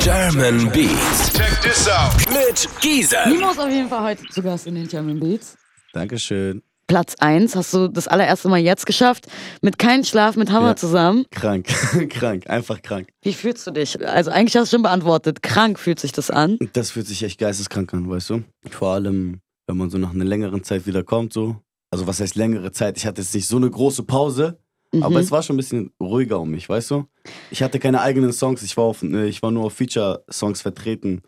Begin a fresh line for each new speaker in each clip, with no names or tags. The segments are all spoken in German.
German Beats.
Check this out.
Mit Giesen.
Nimo ist auf jeden Fall heute zu Gast in den German Beats.
Dankeschön.
Platz 1 hast du das allererste Mal jetzt geschafft. Mit keinem Schlaf mit Hammer
Ja.
zusammen.
Krank, krank, einfach krank.
Wie fühlst du dich? Also eigentlich hast du schon beantwortet. Krank fühlt sich das an.
Das fühlt sich echt geisteskrank an, weißt du? Vor allem, wenn man so nach einer längeren Zeit wieder kommt, so. Also was heißt längere Zeit? Ich hatte jetzt nicht so eine große Pause, aber es war schon ein bisschen ruhiger um mich, weißt du? Ich hatte keine eigenen Songs, ich war, auf, äh, ich war nur auf Feature-Songs vertreten.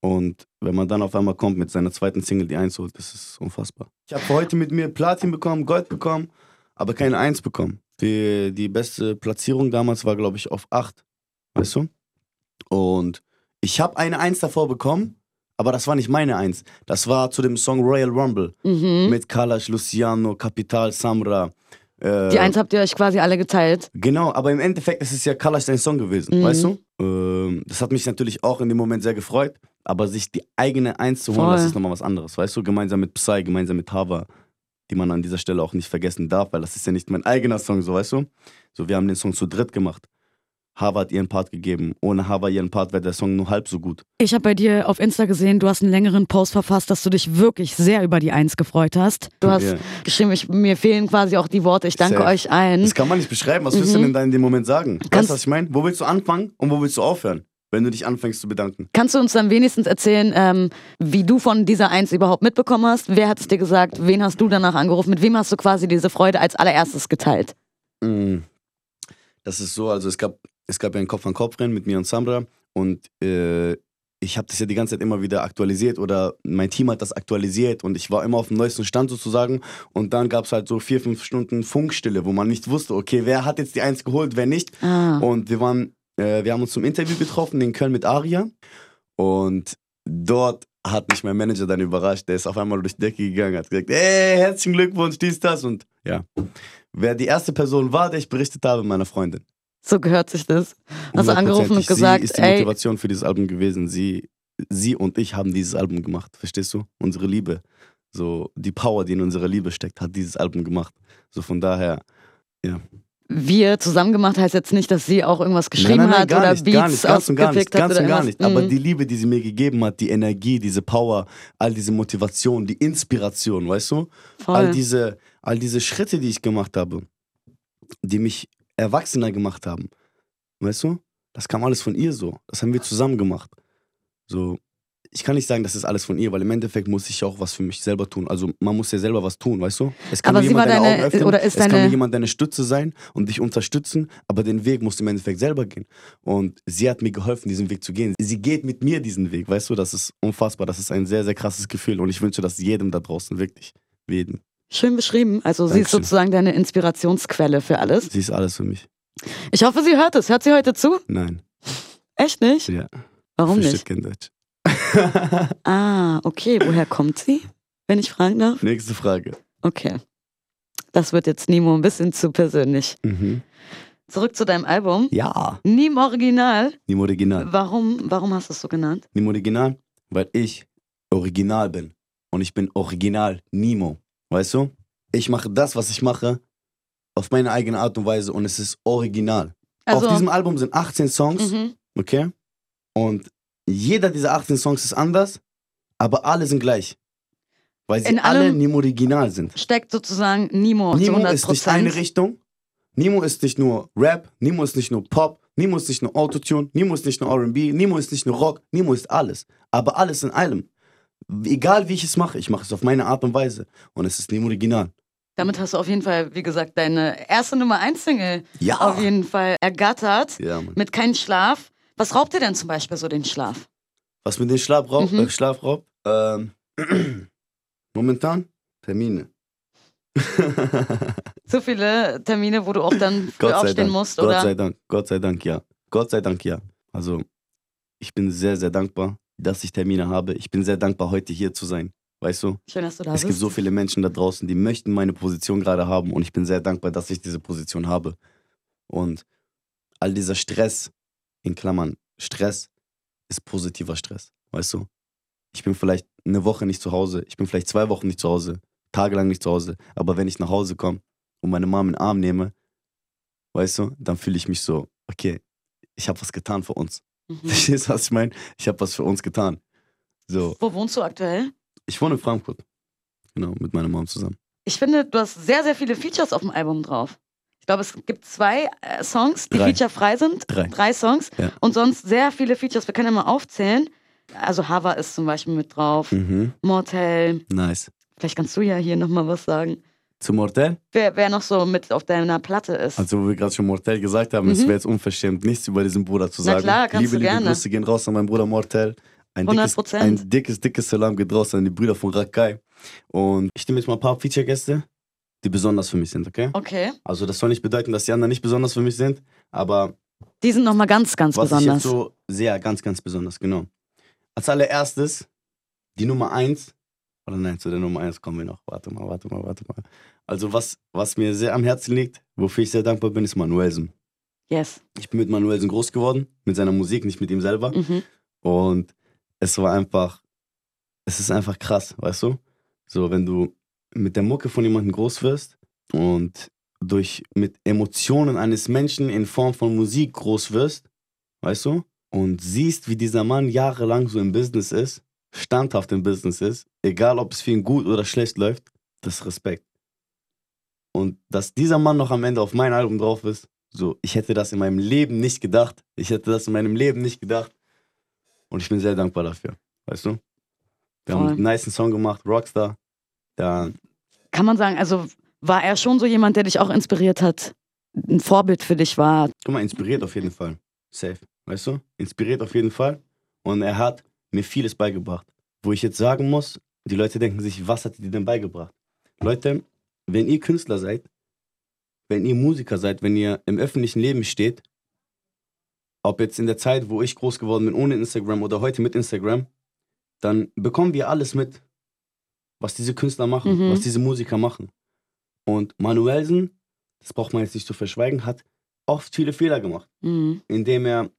Und wenn man dann auf einmal kommt mit seiner zweiten Single, die Eins holt, das ist unfassbar. Ich habe heute mit mir Platin bekommen, Gold bekommen, aber keine Eins bekommen. Die, die beste Platzierung damals war, glaube ich, auf 8. Weißt du? Und ich habe eine Eins davor bekommen, aber das war nicht meine Eins. Das war zu dem Song Royal Rumble
Mhm.
mit Kalash, Luciano, Capital, Samra. Äh,
Die Eins habt ihr euch quasi alle geteilt.
Genau, aber im Endeffekt ist es ja Kalash dein Song gewesen,
Mhm.
weißt du? Ähm, das hat mich natürlich auch in dem Moment sehr gefreut, aber sich die eigene Eins zu holen,
Voll.
das ist nochmal was anderes, weißt du? Gemeinsam mit Psy, gemeinsam mit Hava, die man an dieser Stelle auch nicht vergessen darf, weil das ist ja nicht mein eigener Song, so weißt du? So, wir haben den Song zu dritt gemacht. Hat ihren Part gegeben. Ohne Hava ihren Part wäre der Song nur halb so gut.
Ich habe bei dir auf Insta gesehen, du hast einen längeren Post verfasst, dass du dich wirklich sehr über die Eins gefreut hast. Du hast
Ja.
geschrieben, ich, mir fehlen quasi auch die Worte. Ich danke
Safe.
euch allen.
Das kann man nicht beschreiben. Was willst du denn da in dem Moment sagen? Weißt
Mhm. Kannst-
du, was ich meine? Wo willst du anfangen und wo willst du aufhören, wenn du dich anfängst zu bedanken?
Kannst du uns dann wenigstens erzählen, ähm, wie du von dieser Eins überhaupt mitbekommen hast? Wer hat es dir gesagt? Wen hast du danach angerufen? Mit wem hast du quasi diese Freude als allererstes geteilt?
Mm. Das ist so, also es gab, es gab ja ein Kopf-an-Kopf-Rennen mit mir und Sandra und äh, ich habe das ja die ganze Zeit immer wieder aktualisiert oder mein Team hat das aktualisiert und ich war immer auf dem neuesten Stand sozusagen und dann gab es halt so vier, fünf Stunden Funkstille, wo man nicht wusste, okay, wer hat jetzt die Eins geholt, wer nicht.
Ah.
Und wir waren, äh, wir haben uns zum Interview getroffen in Köln mit Aria und dort hat mich mein Manager dann überrascht. Der ist auf einmal durch die Decke gegangen, hat gesagt, ey, herzlichen Glückwunsch, dies, das und ja. Wer die erste Person war, der ich berichtet habe, meine Freundin.
So gehört sich das. Hast du angerufen und gesagt,
sie ist die
ey,
Motivation für dieses Album gewesen. Sie, sie und ich haben dieses Album gemacht, verstehst du? Unsere Liebe, so die Power, die in unserer Liebe steckt, hat dieses Album gemacht. So von daher,
wir zusammen gemacht heißt jetzt nicht, dass sie auch irgendwas geschrieben
nein, nein, nein,
hat oder
nicht,
Beats
gar nicht, ganz und gar nicht, ganz und gar nicht. Aber
Mhm.
die Liebe, die sie mir gegeben hat, die Energie, diese Power, all diese Motivation, die Inspiration, weißt du?
Voll.
All diese, all diese Schritte, die ich gemacht habe, die mich erwachsener gemacht haben, weißt du? Das kam alles von ihr so. Das haben wir zusammen gemacht. So, ich kann nicht sagen, das ist alles von ihr, weil im Endeffekt muss ich auch was für mich selber tun. Also man muss ja selber was tun, weißt du? Es kann
Aber
mir jemand deine
deine-
Augen öffnen,
oder ist
es kann
deine-
mir jemand deine Stütze sein und dich unterstützen, aber den Weg musst du im Endeffekt selber gehen. Und sie hat mir geholfen, diesen Weg zu gehen. Sie geht mit mir diesen Weg, weißt du? Das ist unfassbar. Das ist ein sehr, sehr krasses Gefühl und ich wünsche das jedem da draußen, wirklich. Jedem.
Schön beschrieben. Also sie ist
Dankeschön.
sozusagen deine Inspirationsquelle für alles.
Sie ist alles für mich.
Ich hoffe, sie hört es. Hört sie heute zu?
Nein.
Echt nicht?
Ja.
Warum
Versteht
nicht?
kein Deutsch.
Ah, okay. Woher kommt sie? Wenn ich fragen darf?
Nächste Frage.
Okay. Das wird jetzt Nimo ein bisschen zu persönlich.
Mhm.
Zurück zu deinem Album.
Ja.
Niem Original.
Nimm Original.
Warum, warum hast du es so genannt?
Nimm Original, weil ich original bin. Und ich bin original Nimo. Weißt du? Ich mache das, was ich mache, auf meine eigene Art und Weise und es ist original.
Also,
auf diesem Album sind 18 Songs,
mhm.
okay? Und jeder dieser 18 Songs ist anders, aber alle sind gleich. Weil sie
In
alle Nimo Original sind.
steckt sozusagen Nimo 100
ist nicht eine Richtung. Nimo ist nicht nur Rap, Nimo ist nicht nur Pop, Nimo ist nicht nur Autotune, Nimo ist nicht nur R&B, Nimo ist nicht nur Rock, Nimo ist alles. Aber alles in allem. Egal wie ich es mache, ich mache es auf meine Art und Weise. Und es ist Nimo Original.
Damit hast du auf jeden Fall, wie gesagt, deine erste Nummer 1 Single
Ja.
auf jeden Fall ergattert.
Ja, Mann.
Mit keinem Schlaf. Was raubt dir denn zum Beispiel so den Schlaf?
Was mit dem Schlafraub?
Mhm.
Äh, Schlafraub? Ähm, momentan Termine.
So viele Termine, wo du auch dann früh
Gott
aufstehen
Dank.
musst,
Gott
oder?
sei Dank. Gott sei Dank, ja. Gott sei Dank, ja. Also, ich bin sehr, sehr dankbar, dass ich Termine habe. Ich bin sehr dankbar, heute hier zu sein. Weißt du?
Schön, dass du da
Es
bist.
gibt so viele Menschen da draußen, die möchten meine Position gerade haben und ich bin sehr dankbar, dass ich diese Position habe. Und all dieser Stress, in Klammern, Stress ist positiver Stress, weißt du? Ich bin vielleicht eine Woche nicht zu Hause, ich bin vielleicht zwei Wochen nicht zu Hause, tagelang nicht zu Hause, aber wenn ich nach Hause komme und meine Mom in den Arm nehme, weißt du, dann fühle ich mich so, okay, ich habe was getan für uns.
Mhm.
Verstehst du, was ich meine? Ich habe was für uns getan. So,
Wo wohnst du aktuell?
ich wohne in Frankfurt. Genau, mit meiner Mom zusammen.
Ich finde, du hast sehr, sehr viele Features auf dem Album drauf. Ich glaube, es gibt zwei äh, Songs, die
Drei.
featurefrei sind.
Drei.
Songs.
Ja.
Und sonst sehr viele Features. Wir können ja mal aufzählen. Also Hava ist zum Beispiel mit drauf.
Mhm.
Mortel.
Nice.
Vielleicht kannst du ja hier nochmal was sagen.
Zum Mortel?
Wer, wer noch so mit auf deiner Platte ist.
Also, wo wir gerade schon Mortel gesagt haben, es
Mhm.
wäre jetzt unverschämt, nichts über diesen Bruder zu
Na
sagen.
klar, kannst
liebe,
du
liebe
gerne.
Grüße gehen raus an meinen Bruder Mortel. Ein dickes,
100%.
ein dickes, dickes Salam geht raus an die Brüder von Rakai. Und ich nehme jetzt mal ein paar Feature-Gäste, die besonders für mich sind, okay?
okay.
Also, das soll nicht bedeuten, dass die anderen nicht besonders für mich sind, aber
Die sind nochmal ganz, ganz
was ich
besonders.
jetzt so sehr, ganz, ganz besonders, genau. Als allererstes, die Nummer eins, oder nein, zu der Nummer eins kommen wir noch. Warte mal, warte mal, warte mal. Also, was, was mir sehr am Herzen liegt, wofür ich sehr dankbar bin, ist Manuelsen.
yes.
Ich bin mit Manuelsen groß geworden, mit seiner Musik, nicht mit ihm selber.
Mhm.
Und es war einfach, es ist einfach krass, weißt du? So, wenn du mit der Mucke von jemandem groß wirst und durch mit Emotionen eines Menschen in Form von Musik groß wirst, weißt du? Und siehst, wie dieser Mann jahrelang so im Business ist, standhaft im Business ist, egal ob es für ihn gut oder schlecht läuft, das ist Respekt. Und dass dieser Mann noch am Ende auf mein Album drauf ist, so, ich hätte das in meinem Leben nicht gedacht. Ich hätte das in meinem Leben nicht gedacht. Und ich bin sehr dankbar dafür, weißt du? Wir haben
Voll.
einen nice Song gemacht, Rockstar. Da,
Kann man sagen, also war er schon so jemand, der dich auch inspiriert hat? Ein Vorbild für dich war?
guck mal, inspiriert auf jeden Fall. Safe, weißt du? Inspiriert auf jeden Fall. Und er hat mir vieles beigebracht. Wo ich jetzt sagen muss, die Leute denken sich, was hat dir denn beigebracht? Leute, wenn ihr Künstler seid, wenn ihr Musiker seid, wenn ihr im öffentlichen Leben steht, ob jetzt in der Zeit, wo ich groß geworden bin, ohne Instagram oder heute mit Instagram, dann bekommen wir alles mit, was diese Künstler machen,
Mhm.
was diese Musiker machen. Und Manuelsen, das braucht man jetzt nicht zu verschweigen, hat oft viele Fehler gemacht,
Mhm.
indem er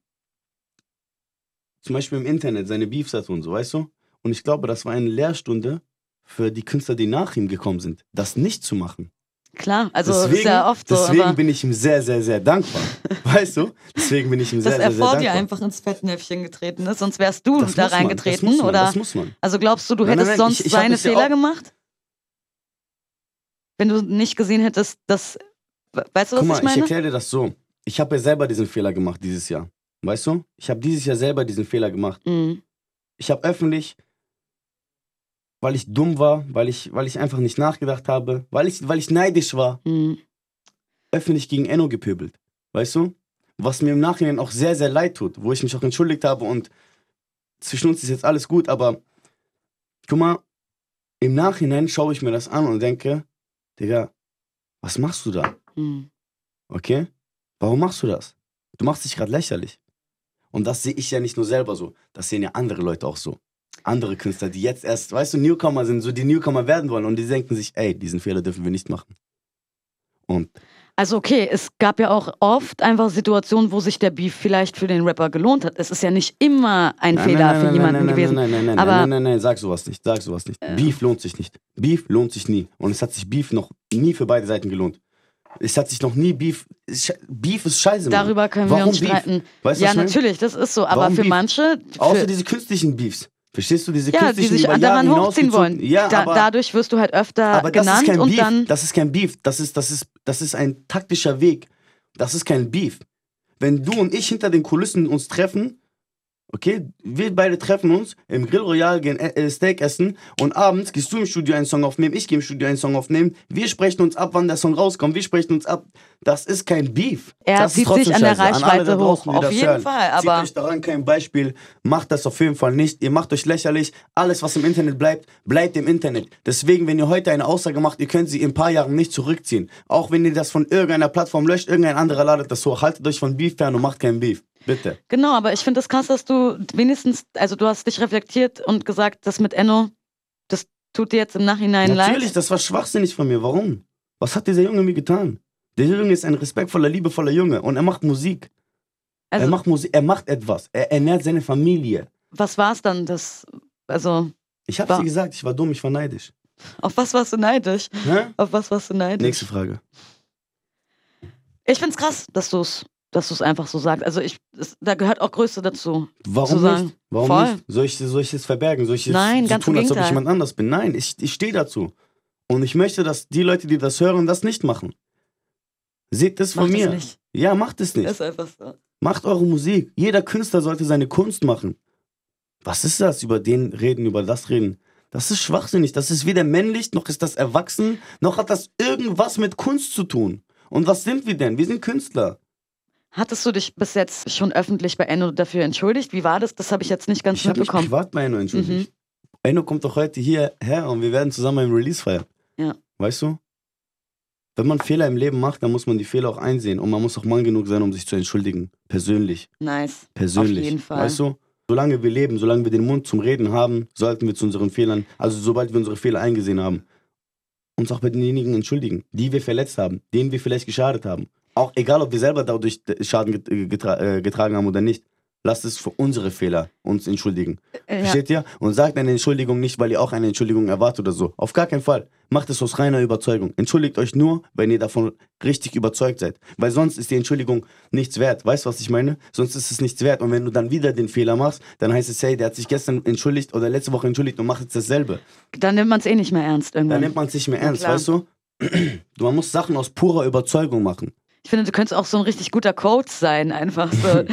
zum Beispiel im Internet seine Beefs hatte und so, weißt du? Und ich glaube, das war eine Lehrstunde für die Künstler, die nach ihm gekommen sind, das nicht zu machen.
Klar, also
deswegen
ja oft so,
deswegen bin ich ihm sehr, sehr, sehr dankbar. weißt du? Deswegen bin ich ihm sehr,
dass
sehr,
er
sehr
vor
dankbar.
dir einfach ins Fettnäpfchen getreten ist, sonst wärst du
Das
da
man,
reingetreten,
das muss man,
oder?
Das muss man.
Also glaubst du, du
Nein, nein,
hättest
nein,
sonst
ich- ich
seine
ja
Fehler
auch-
gemacht? Wenn du nicht gesehen hättest, dass. Weißt du, was
Guck mal,
ich
ich,
meine?
erkläre dir das so. Ich habe ja selber diesen Fehler gemacht dieses Jahr. Weißt du? Ich habe dieses Jahr selber diesen Fehler gemacht.
Mhm.
Ich habe öffentlich, weil ich dumm war, weil ich, weil ich einfach nicht nachgedacht habe, weil ich, weil ich neidisch war,
Mhm.
öffentlich gegen Enno gepöbelt. Weißt du? Was mir im Nachhinein auch sehr, sehr leid tut, wo ich mich auch entschuldigt habe und zwischen uns ist jetzt alles gut, aber guck mal, im Nachhinein schaue ich mir das an und denke, Digga, was machst du da?
Mhm.
Okay? Warum machst du das? Du machst dich gerade lächerlich. Und das sehe ich ja nicht nur selber so, das sehen ja andere Leute auch so. Andere Künstler, die jetzt erst, weißt du, Newcomer sind, so die Newcomer werden wollen und die denken sich, ey, diesen Fehler dürfen wir nicht machen. Und
Also okay, es gab ja auch oft einfach Situationen, wo sich der Beef vielleicht für den Rapper gelohnt hat. Es ist ja nicht immer ein
Nein,
Fehler
nein, nein,
für
nein,
jemanden
nein,
gewesen.
Nein, nein, nein,
Aber-
nein, nein, nein, nein, sag sowas nicht, sag sowas nicht. Beef lohnt sich nicht. Beef lohnt sich nie. Und es hat sich Beef noch nie für beide Seiten gelohnt. Es hat sich noch nie Beef. Beef ist scheiße. Mann.
Darüber können
Warum
wir uns
Beef?
streiten.
Weißt
ja, natürlich, das ist so. Aber
Warum
für
Beef?
manche,
Außer
für,
diese künstlichen Beefs. Verstehst du? Diese
ja, die
künstlichen
sich
über Jahre
hochziehen wollen.
Ja,
da,
aber,
dadurch wirst du halt öfter
aber das ist
genannt
kein
und
Beef.
dann.
das ist kein Beef. Das ist, das, ist, das ist ein taktischer Weg. Das ist kein Beef. Wenn du und ich hinter den Kulissen uns treffen, okay, wir beide treffen uns im Grill Royal, gehen äh, äh, Steak essen und abends gehst du im Studio einen Song aufnehmen, ich gehe im Studio einen Song aufnehmen, wir sprechen uns ab, wann der Song rauskommt, wir sprechen uns ab. Das ist kein Beef.
Er
das ist
zieht
trotzdem
sich an der Reichweite
da draußen,
hoch. Auf jeden
hören,
Fall,
Zieht
aber-
euch daran kein Beispiel. Macht das auf jeden Fall nicht. Ihr macht euch lächerlich. Alles, was im Internet bleibt, bleibt im Internet. Deswegen, wenn ihr heute eine Aussage macht, ihr könnt sie in ein paar Jahren nicht zurückziehen. Auch wenn ihr das von irgendeiner Plattform löscht, irgendein anderer ladet das hoch. Haltet euch von Beef fern und macht keinen Beef. Bitte.
Genau, aber ich finde es das krass, dass du wenigstens, also du hast dich reflektiert und gesagt, das mit Enno, das tut dir jetzt im Nachhinein
Natürlich,
leid.
das war schwachsinnig von mir. Warum? Was hat dieser Junge mir getan? Der Junge ist ein respektvoller, liebevoller Junge und er macht Musik. er
Also,
macht Musik, er macht etwas. Er ernährt seine Familie.
was war es dann? Das, also,
Ich hab's dir gesagt, ich war dumm, ich war neidisch.
auf was warst du neidisch?
Hä?
Auf was warst du neidisch?
Nächste Frage.
Ich find's krass, dass du es dass du es einfach so sagst. Also ich, es, da gehört auch Größe dazu.
Warum nicht? Warum
voll.
nicht? Soll ich, soll ich es verbergen? Soll ich jetzt
Nein,
so
ganz
tun, als ob ich jemand anders bin? Nein, ich, ich stehe dazu. Und ich möchte, dass die Leute, die das hören, das nicht machen. Seht das von
Mach das
mir.
nicht.
Ja, macht es nicht.
Ist einfach so.
Macht eure Musik. Jeder Künstler sollte seine Kunst machen. Was ist das? Über den reden, über das reden. Das ist schwachsinnig. Das ist weder männlich, noch ist das erwachsen, noch hat das irgendwas mit Kunst zu tun. Und was sind wir denn? Wir sind Künstler.
Hattest du dich bis jetzt schon öffentlich bei Enno dafür entschuldigt? Wie war das? Das habe ich jetzt nicht ganz
Ich habe mich
mitbekommen.
privat bei Enno entschuldigt.
Mhm.
Enno kommt doch heute hierher und wir werden zusammen ein Release feiern.
Ja.
Weißt du? Wenn man Fehler im Leben macht, dann muss man die Fehler auch einsehen. Und man muss auch Mann genug sein, um sich zu entschuldigen. Persönlich.
Nice.
Persönlich.
Auf jeden Fall.
Weißt du? Solange wir leben, solange wir den Mund zum Reden haben, sollten wir zu unseren Fehlern, also sobald wir unsere Fehler eingesehen haben, uns auch bei denjenigen entschuldigen, die wir verletzt haben, denen wir vielleicht geschadet haben. Auch egal, ob wir selber dadurch Schaden äh, getra äh, getragen haben oder nicht. Lasst es für unsere Fehler uns entschuldigen.
Äh, ja.
Versteht ihr? Und sagt eine Entschuldigung nicht, weil ihr auch eine Entschuldigung erwartet oder so. Auf gar keinen Fall. Macht es aus reiner Überzeugung. Entschuldigt euch nur, wenn ihr davon richtig überzeugt seid. Weil sonst ist die Entschuldigung nichts wert. Weißt du, was ich meine? Sonst ist es nichts wert. Und wenn du dann wieder den Fehler machst, dann heißt es, hey, der hat sich gestern entschuldigt oder letzte Woche entschuldigt und macht jetzt dasselbe.
Dann nimmt man es eh nicht mehr ernst
Dann
irgendwann.
nimmt man es nicht mehr ernst,
klar.
weißt du? Man muss Sachen aus purer Überzeugung machen.
Ich finde, du könntest auch so ein richtig guter Coach sein, einfach so,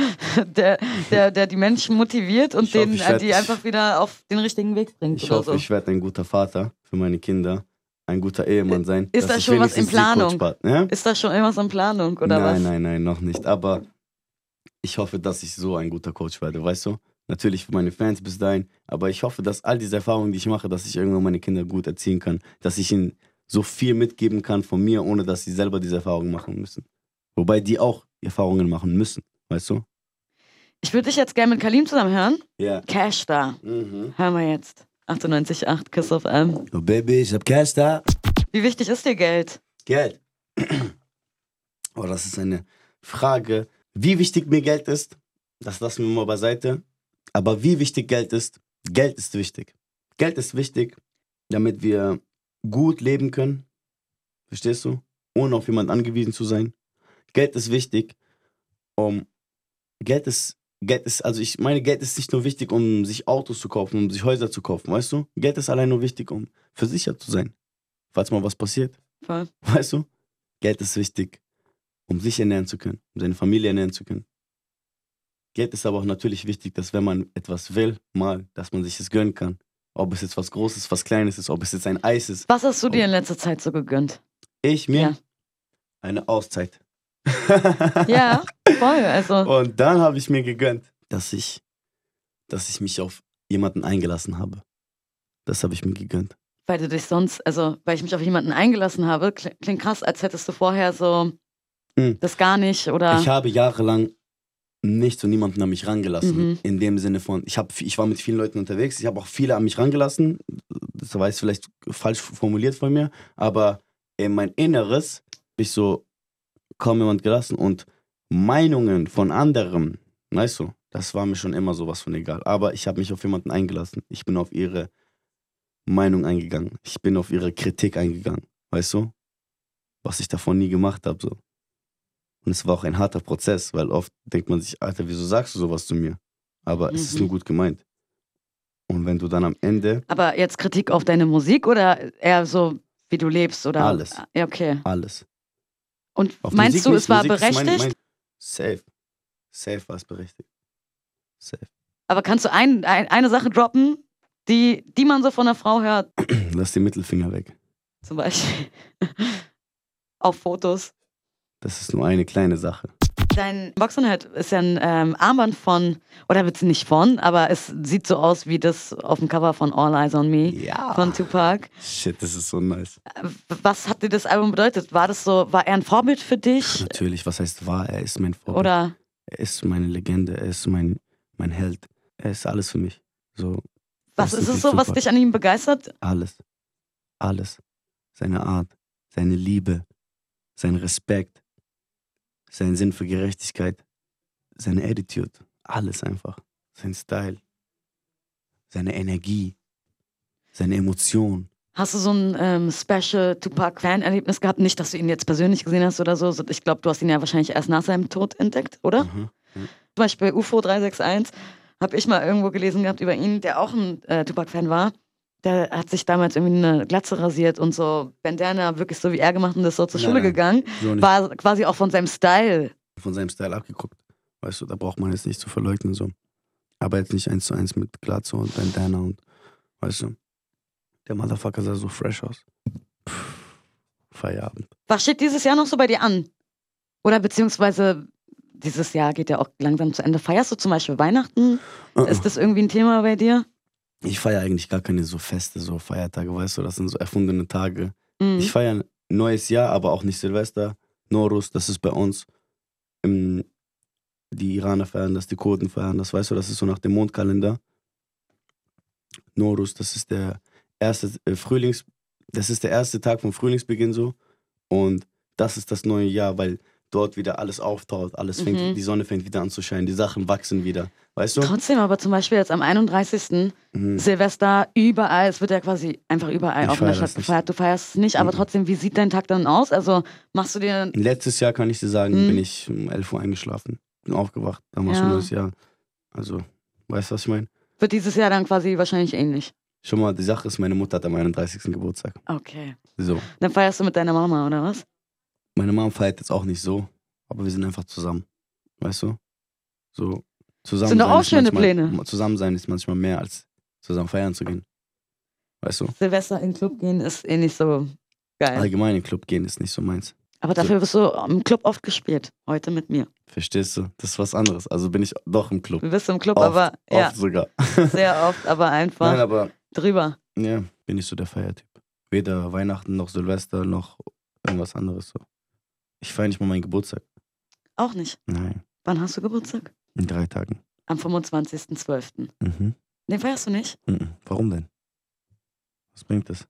der, der, der die Menschen motiviert und
Ich hoffe,
denen, äh, die einfach wieder auf den richtigen Weg bringt.
Ich hoffe,
so.
ich werde ein guter Vater für meine Kinder, ein guter Ehemann sein.
Ist da schon was in Planung?
Ja?
Ist da schon irgendwas in Planung oder
nein,
was?
nein, nein, noch nicht. Aber ich hoffe, dass ich so ein guter Coach werde, weißt du? Natürlich für meine Fans bis dahin. Aber ich hoffe, dass all diese Erfahrungen, die ich mache, dass ich irgendwann meine Kinder gut erziehen kann. Dass ich ihnen so viel mitgeben kann von mir, ohne dass sie selber diese Erfahrungen machen müssen. Wobei die auch Erfahrungen machen müssen, weißt du?
Ich würde dich jetzt gerne mit Kalim zusammen hören.
Ja.
Cash da.
Mhm.
Hören wir jetzt. 98,8 Kiss of M.
Oh Baby, ich hab Cash da.
Wie wichtig ist dir Geld?
Geld. Oh, das ist eine Frage. Wie wichtig mir Geld ist, das lassen wir mal beiseite. Aber wie wichtig Geld ist, Geld ist wichtig. Geld ist wichtig, damit wir gut leben können. Verstehst du? Ohne auf jemanden angewiesen zu sein. Geld ist wichtig, um Geld ist Geld ist also ich meine Geld ist nicht nur wichtig, um sich Autos zu kaufen, um sich Häuser zu kaufen, weißt du? Geld ist allein nur wichtig, um versichert zu sein, falls mal was passiert.
Voll.
Weißt du? Geld ist wichtig, um sich ernähren zu können, um seine Familie ernähren zu können. Geld ist aber auch natürlich wichtig, dass wenn man etwas will, mal, dass man sich es gönnen kann. Ob es jetzt was Großes, was Kleines ist, ob es jetzt ein Eis ist.
Was hast du dir in letzter Zeit so gegönnt?
Ich mir
Ja.
eine Auszeit.
Ja, voll. Also,
Und dann habe ich mir gegönnt, dass ich, dass ich mich auf jemanden eingelassen habe. Das habe ich mir gegönnt.
weil du dich sonst, also, weil ich mich auf jemanden eingelassen habe, kli- klingt krass, als hättest du vorher so
Hm.
das gar nicht oder.
Ich habe jahrelang nichts und niemanden an mich rangelassen.
Mhm.
In dem Sinne von, ich, hab, ich war mit vielen Leuten unterwegs, ich habe auch viele an mich rangelassen. Das war jetzt vielleicht falsch formuliert von mir, aber in mein Inneres habe ich so kaum jemand gelassen und Meinungen von anderen, weißt du, das war mir schon immer sowas von egal. Aber ich habe mich auf jemanden eingelassen. Ich bin auf ihre Meinung eingegangen. Ich bin auf ihre Kritik eingegangen, weißt du? Was ich davon nie gemacht habe, so. Und es war auch ein harter Prozess, weil oft denkt man sich, Alter, wieso sagst du sowas zu mir? Aber es ist
Mhm.
nur gut gemeint. Und wenn du dann am Ende
Aber jetzt Kritik auf deine Musik oder eher so, wie du lebst oder?
Alles.
Ja, okay.
alles.
Und
Auf
meinst
Musik
du, es war
Musik
berechtigt?
Mein, mein, safe. Safe war es berechtigt. Safe.
Aber kannst du ein, ein, eine Sache droppen, die, die man so von einer Frau hört,
Lass den Mittelfinger weg.
zum Beispiel auf Fotos?
Das ist nur eine kleine Sache.
Dein Boxenhead ist ja ein ähm, Armband von, oder wird nicht von, aber es sieht so aus wie das auf dem Cover von All Eyes on Me
Ja.
von Tupac.
Shit, das ist so nice.
Äh, Was hat dir das Album bedeutet? War das so, war er ein Vorbild für dich?
Natürlich, was heißt wahr? Er ist mein Vorbild.
Oder
Er ist meine Legende, er ist mein, mein Held. Er ist alles für mich. So,
was ist es so, was
super.
dich an ihm begeistert?
alles. Alles. Seine Art, seine Liebe, sein Respekt, sein Sinn für Gerechtigkeit, seine Attitude. Alles einfach. Sein Style, seine Energie, seine Emotion.
Hast du so ein ähm, Special Tupac-Fan-Erlebnis gehabt? Nicht, dass du ihn jetzt persönlich gesehen hast oder so. Ich glaube, du hast ihn ja wahrscheinlich erst nach seinem Tod entdeckt, oder?
Mhm.
Zum Beispiel UFO 361 habe ich mal irgendwo gelesen gehabt über ihn, der auch ein äh, Tupac-Fan war. Der hat sich damals irgendwie eine Glatze rasiert und so Bandana wirklich so wie er gemacht und ist so zur Schule
nein,
gegangen.
So
War quasi auch von seinem Style.
von seinem Style abgeguckt. Weißt du, da braucht man jetzt nicht zu verleugnen. So. Aber jetzt nicht eins zu eins mit Glatze und Bandana und, weißt du, der Motherfucker sah so fresh aus. Pff, Feierabend.
Was steht dieses Jahr noch so bei dir an? Oder beziehungsweise dieses Jahr geht ja auch langsam zu Ende. Feierst du zum Beispiel Weihnachten?
Uh-uh.
Ist das irgendwie ein Thema bei dir?
Ich feiere eigentlich gar keine so Feste, so Feiertage, weißt du, das sind so erfundene Tage.
Mhm.
Ich feiere neues Jahr, aber auch nicht Silvester. Norus, das ist bei uns. Im, die Iraner feiern das, die Kurden feiern das, weißt du, das ist so nach dem Mondkalender. Norus, das ist der erste äh, Frühlings, das ist der erste Tag vom Frühlingsbeginn so. Und das ist das neue Jahr, weil dort wieder alles auftaut, alles fängt,
Mhm.
die Sonne fängt wieder an zu scheinen, die Sachen wachsen wieder, weißt du?
Trotzdem aber zum Beispiel jetzt am 31.
Mhm.
Silvester überall, es wird ja quasi einfach überall
Ich
in der
das
Stadt gefeiert. Du feierst es nicht, aber
Mhm.
trotzdem, wie sieht dein Tag dann aus? Also machst du dir.
Letztes Jahr kann ich dir sagen,
Mhm.
bin ich um 11 Uhr eingeschlafen, bin aufgewacht, damals
Ja.
schon neues Jahr. Also, weißt du, was ich meine?
Wird dieses Jahr dann quasi wahrscheinlich ähnlich.
Schon mal, die Sache ist, meine Mutter hat am 31. Geburtstag.
Okay.
So.
Dann feierst du mit deiner Mama, oder was?
Meine Mom feiert jetzt auch nicht so, aber wir sind einfach zusammen. Weißt du? So. Zusammen
Sind doch auch schöne
manchmal,
Pläne.
Zusammen sein ist manchmal mehr als zusammen feiern zu gehen. Weißt du?
Silvester in den Club gehen ist eh nicht so geil.
Allgemein in den Club gehen ist nicht so meins.
Aber dafür wirst du im Club oft gespielt. Heute mit mir.
Verstehst du? Das ist was anderes. Also bin ich doch im Club.
Du bist im Club,
Oft,
aber ja,
Oft sogar.
sehr oft, aber einfach
Nein, aber
drüber.
Ja, bin ich so der Feiertyp. Weder Weihnachten noch Silvester noch irgendwas anderes so. Ich feiere nicht mal meinen Geburtstag.
Auch nicht.
Nein,
Wann hast du Geburtstag?
in drei Tagen.
Am 25.12.
Mhm.
Den feierst du nicht?
Mhm. Warum denn? Was bringt das?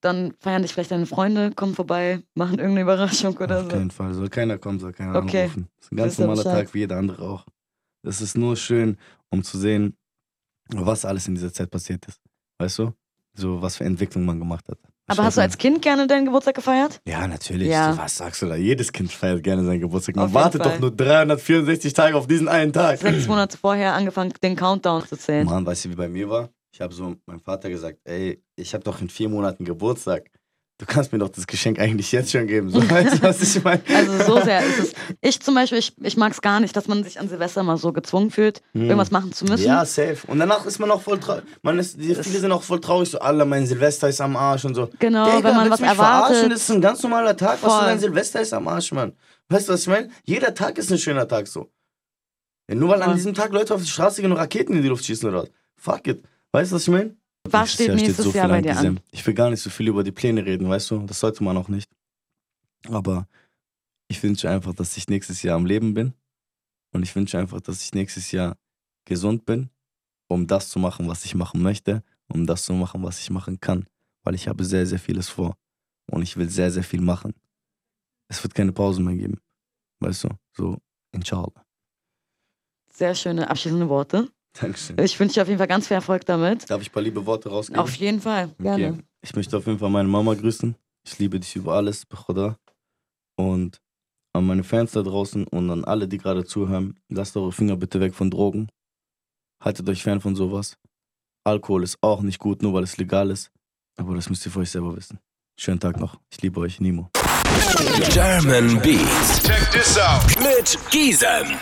Dann feiern dich vielleicht deine Freunde, kommen vorbei, machen irgendeine Überraschung oder
Auf
so.
keinen Fall. Soll keiner kommen, soll keiner
Okay.
anrufen. Das ist ein ganz
ihr
normaler? Tag wie jeder andere auch. Das ist nur schön, um zu sehen, was alles in dieser Zeit passiert ist. Weißt du? So, was für Entwicklung man gemacht hat.
Aber hast du als Kind gerne deinen Geburtstag gefeiert?
Ja, natürlich.
Ja.
Was sagst du da? Jedes Kind feiert gerne seinen Geburtstag. Man wartet
Fall.
doch nur 364 Tage auf diesen einen Tag.
Sechs Monate vorher angefangen, den Countdown zu zählen.
Mann, weißt du, wie bei mir war? Ich habe so meinem Vater gesagt, ey, ich habe doch in vier Monaten Geburtstag. Du kannst mir doch das Geschenk eigentlich jetzt schon geben. So, weißt du, was ich meine?
Also so sehr ist es. Ich zum Beispiel, ich, ich mag es gar nicht, dass man sich an Silvester mal so gezwungen fühlt, irgendwas machen zu müssen.
Hm. Ja, safe. Und danach ist man auch voll traurig. Man ist, die, viele sind auch voll traurig, so, alle, mein Silvester ist am Arsch und so.
Genau,
Digga,
wenn man was
mich verarschen?
erwartet.
Das ist ein ganz normaler Tag. Was
Voll.
für dein Silvester ist am Arsch, Mann. Weißt du, was ich meine? Jeder Tag ist ein schöner Tag so. Ja, nur weil an diesem Tag Leute auf die Straße gehen und Raketen in die Luft schießen oder was. Fuck it. Weißt du, was ich meine?
Was steht nächstes Jahr bei dir an?
Ich will gar nicht so viel über die Pläne reden, weißt du? Das sollte man auch nicht. Aber ich wünsche einfach, dass ich nächstes Jahr am Leben bin. Und ich wünsche einfach, dass ich nächstes Jahr gesund bin, um das zu machen, was ich machen möchte, um das zu machen, was ich machen kann. Weil ich habe sehr, sehr vieles vor. Und ich will sehr, sehr viel machen. Es wird keine Pause mehr geben. Weißt du? So, inshallah.
Sehr schöne abschließende Worte.
Dankeschön.
Ich wünsche dir auf jeden Fall ganz viel Erfolg damit.
Darf ich ein paar liebe Worte rausgeben?
Auf jeden Fall, gerne.
Okay. Ich möchte auf jeden Fall meine Mama grüßen. Ich liebe dich über alles, Bekhoda. Und an meine Fans da draußen und an alle, die gerade zuhören, lasst eure Finger bitte weg von Drogen. Haltet euch fern von sowas. Alkohol ist auch nicht gut, nur weil es legal ist. Aber das müsst ihr für euch selber wissen. Schönen Tag noch. Ich liebe euch, Nimo.
German Beats
Check this out.
mit Gisem.